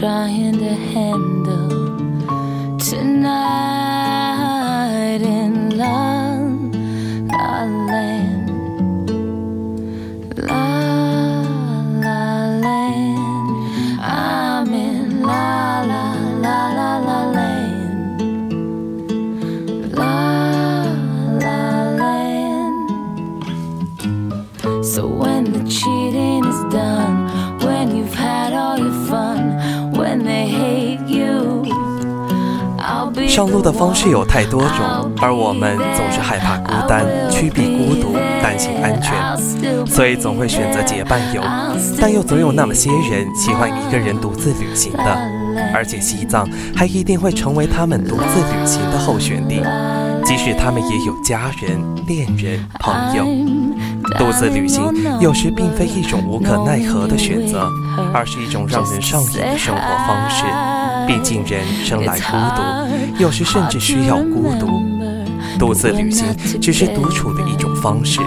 trying to handle tonight in love, la land, la la land. I'm in la la la la la land, la la land. So when 上路的方式有太多种，而我们总是害怕孤单，趋避孤独，担心安全，所以总会选择结伴游。但又总有那么些人喜欢一个人独自旅行的，而且西藏还一定会成为他们独自旅行的候选地，即使他们也有家人、恋人、朋友。独自旅行有时并非一种无可奈何的选择，而是一种让人上瘾的生活方式。毕竟人生来孤独，有时甚至需要孤独。独自旅行只是独处的一种方式。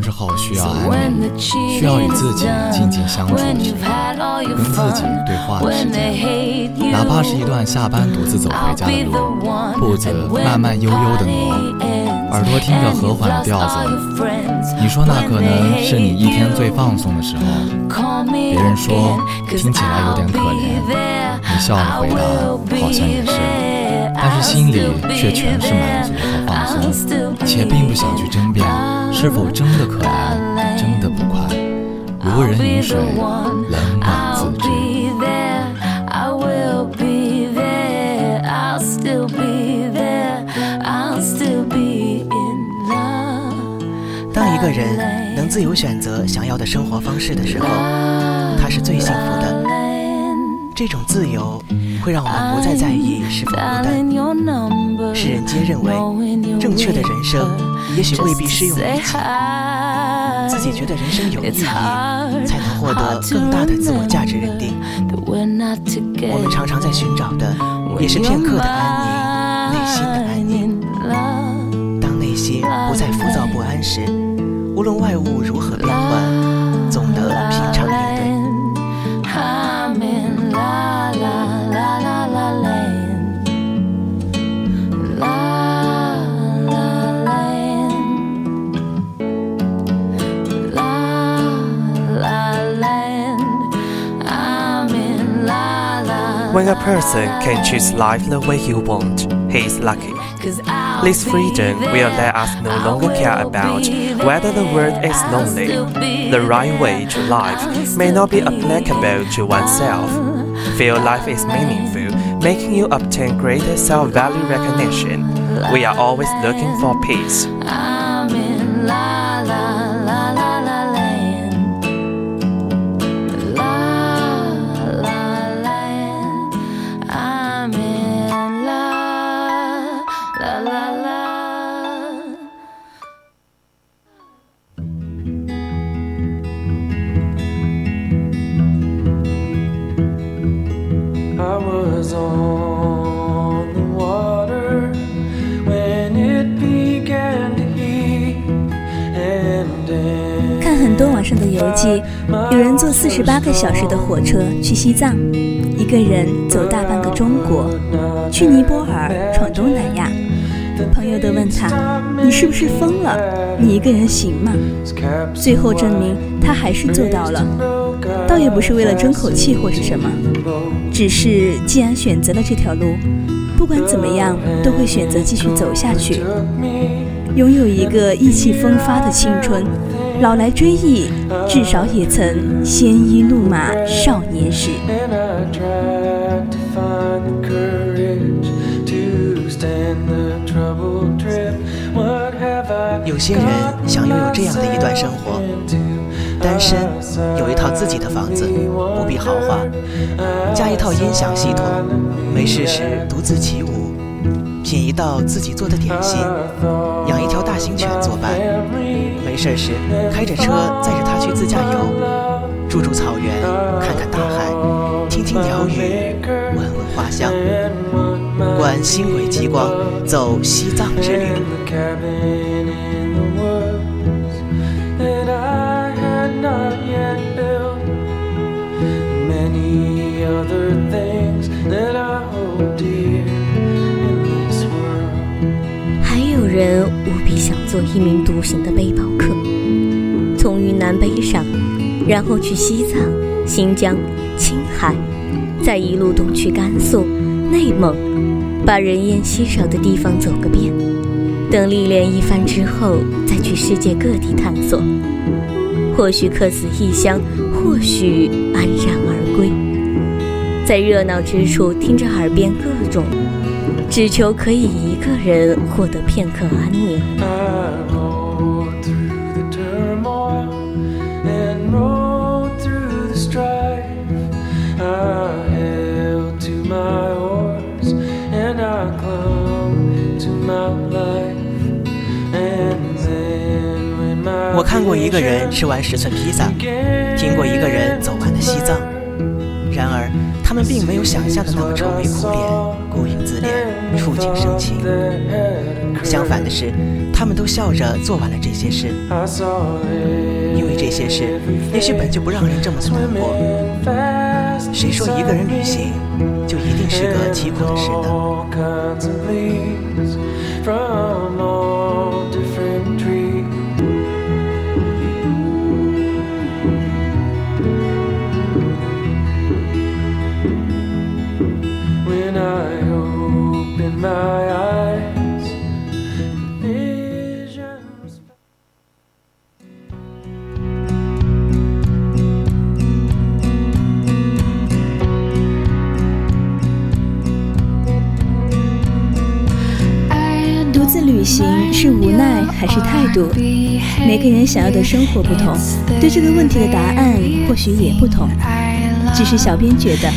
之后需要安宁，需要与自己静静相处的时候，跟自己对话的时间。哪怕是一段下班独自走回家的路，步子慢慢悠悠的挪，耳朵听着和缓的调子。你说那可能是你一天最放松的时候，别人说听起来有点可怜，你笑着回答好像也是，但是心里却全是满足和放松，且并不想去争辩。是否真的可爱，真的不快？如人饮水，冷暖自知。当一个人能自由选择想要的生活方式的时候，他是最幸福的。这种自由会让我们不再在意是否孤单。世人皆认为，正确的人生也许未必适用于一起。自己觉得人生有意义，才能获得更大的自我价值认定。我们常常在寻找的，也是片刻的安宁，内心的安宁。当内心不再浮躁不安时，无论外物如何变幻，When a person can choose life the way he wants, he is lucky. This freedom will let us no longer care about whether the world is lonely. The right way to life may not be applicable to oneself. Feel life is meaningful, making you obtain greater self-value recognition. We are always looking for peace. 多网上的游记，有人坐四十八个小时的火车去西藏，一个人走大半个中国，去尼泊尔闯东南亚。朋友都问他：“你是不是疯了？你一个人行吗？”最后证明他还是做到了，倒也不是为了争口气或是什么，只是既然选择了这条路，不管怎么样都会选择继续走下去。拥有一个意气风发的青春，老来追忆，至少也曾鲜衣怒马少年时。有些人想拥有这样的一段生活：单身，有一套自己的房子，不必豪华，加一套音响系统，没事时独自起舞，品一道自己做的点心，养一条大型犬作伴，没事时开着车载着他去自驾游，住住草原，看看大海，听听鸟语，闻闻花香。观星轨极光，走西藏之旅。还有人做一名独行的背包客，从云南背上，然后去西藏、新疆、青海，再一路东去甘肃、内蒙。把人烟稀少的地方走个遍，等历练一番之后，再去世界各地探索。或许客死异乡，或许安然而归，在热闹之处听着耳边各种，只求可以一个人获得片刻安宁。我看过一个人吃完十寸披萨，听过一个人走完的西藏。然而，他们并没有想象的那么愁眉苦脸、孤影自怜、触景生情。相反的是，他们都笑着做完了这些事，因为这些事也许本就不让人这么难过。谁说一个人旅行就一定是个凄苦的事呢？自旅行是无奈还是态度？每个人想要的生活不同，对这个问题的答案或许也不同。只是小编觉得，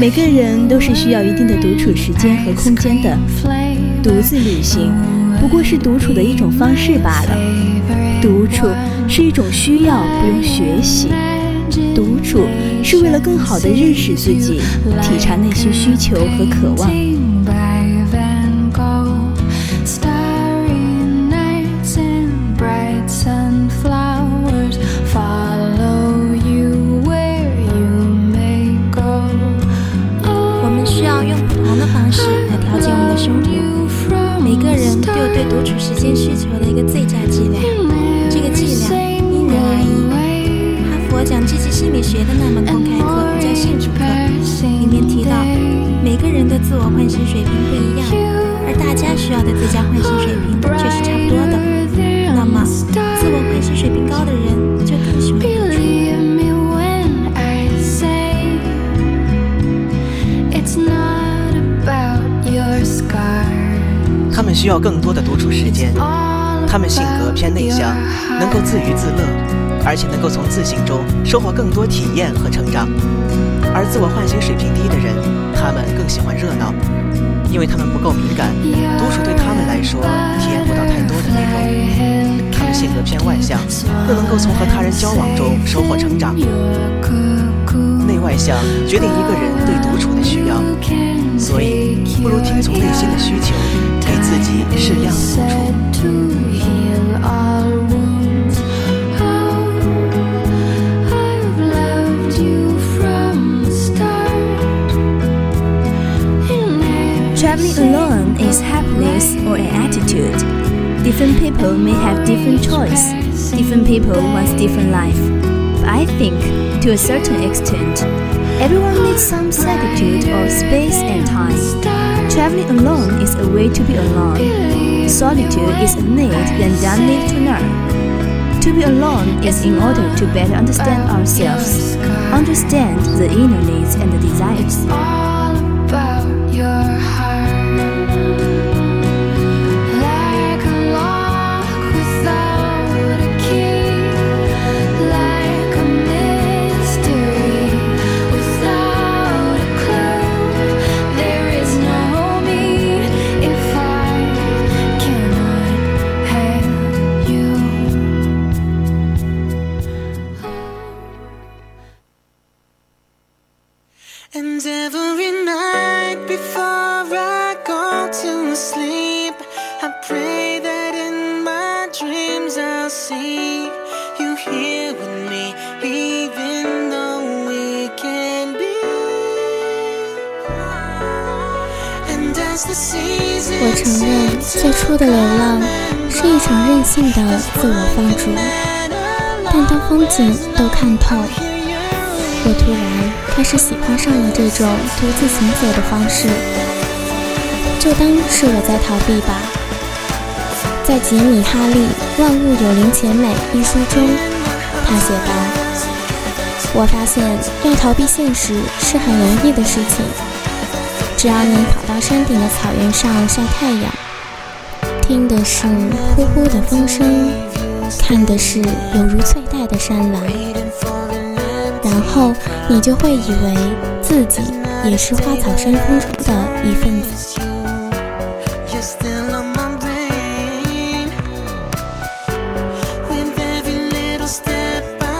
每个人都是需要一定的独处时间和空间的。独自旅行不过是独处的一种方式罢了。独处是一种需要，不用学习。独处是为了更好的认识自己，体察内心需求和渴望。间需求的一个最佳剂量，这个剂量因人而异。哈佛讲积极心理学的那门公开课叫幸福课，里面提到每个人的自我唤醒水平不一样，而大家需要的最佳唤醒水平却是差不多的。需要更多的独处时间，他们性格偏内向，能够自娱自乐，而且能够从自信中收获更多体验和成长。而自我唤醒水平低的人，他们更喜欢热闹，因为他们不够敏感，独处对他们来说体验不到太多的内容。他们性格偏外向，更能够从和他人交往中收获成长。内外向决定一个人对独处的需要，所以不如听从内心的需求。Traveling alone is happiness or an attitude. Different people may have different choice. Different people want different life. But I think, to a certain extent, everyone needs some solitude or space and time. Traveling alone is a way to be alone. Solitude is a need then done need to learn. To be alone is in order to better understand ourselves, understand the inner needs and the desires. 我承认，最初的流浪是一场任性的自我放逐，但当风景都看透，我突然开始喜欢上了这种独自行走的方式。就当是我在逃避吧。在杰米·哈利《万物有灵且美》一书中，他写道：“我发现要逃避现实是很容易的事情。”只要你跑到山顶的草原上晒太阳，听的是呼呼的风声，看的是犹如翠带的山峦，然后你就会以为自己也是花草山峰中的一份子。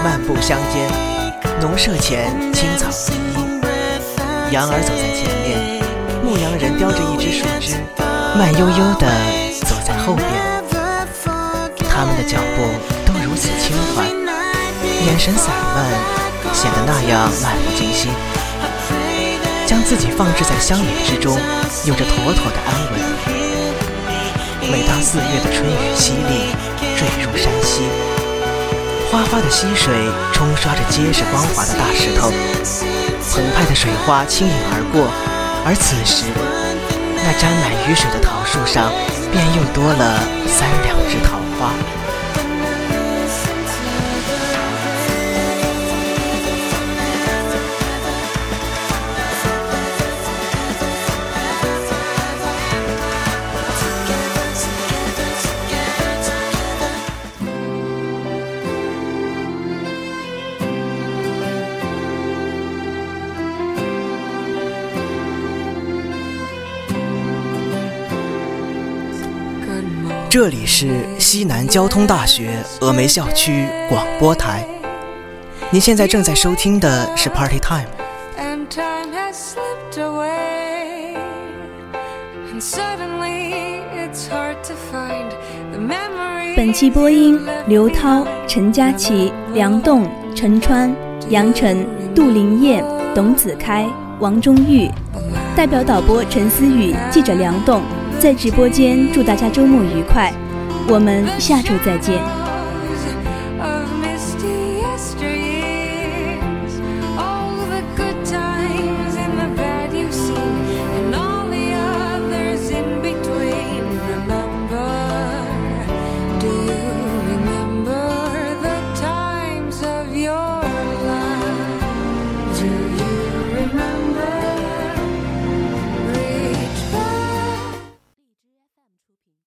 漫步乡间，农舍前青草依依，羊儿走在前面。牧羊人叼着一只树枝，慢悠悠地走在后面。他们的脚步都如此轻缓，眼神散漫，显得那样漫不经心。将自己放置在乡野之中，有着妥妥的安稳。每当四月的春雨淅沥，坠入山溪，哗哗的溪水冲刷着结实光滑的大石头，澎湃的水花轻盈而过。而此时，那沾满雨水的桃树上，便又多了三两枝桃花。这里是西南交通大学峨眉校区广播台，您现在正在收听的是 Party Time。本期播音：刘涛、陈佳琪、梁栋、陈川、杨晨、杜林燕、董子开、王中玉，代表导播陈思雨，记者梁栋。在直播间，祝大家周末愉快，我们下周再见。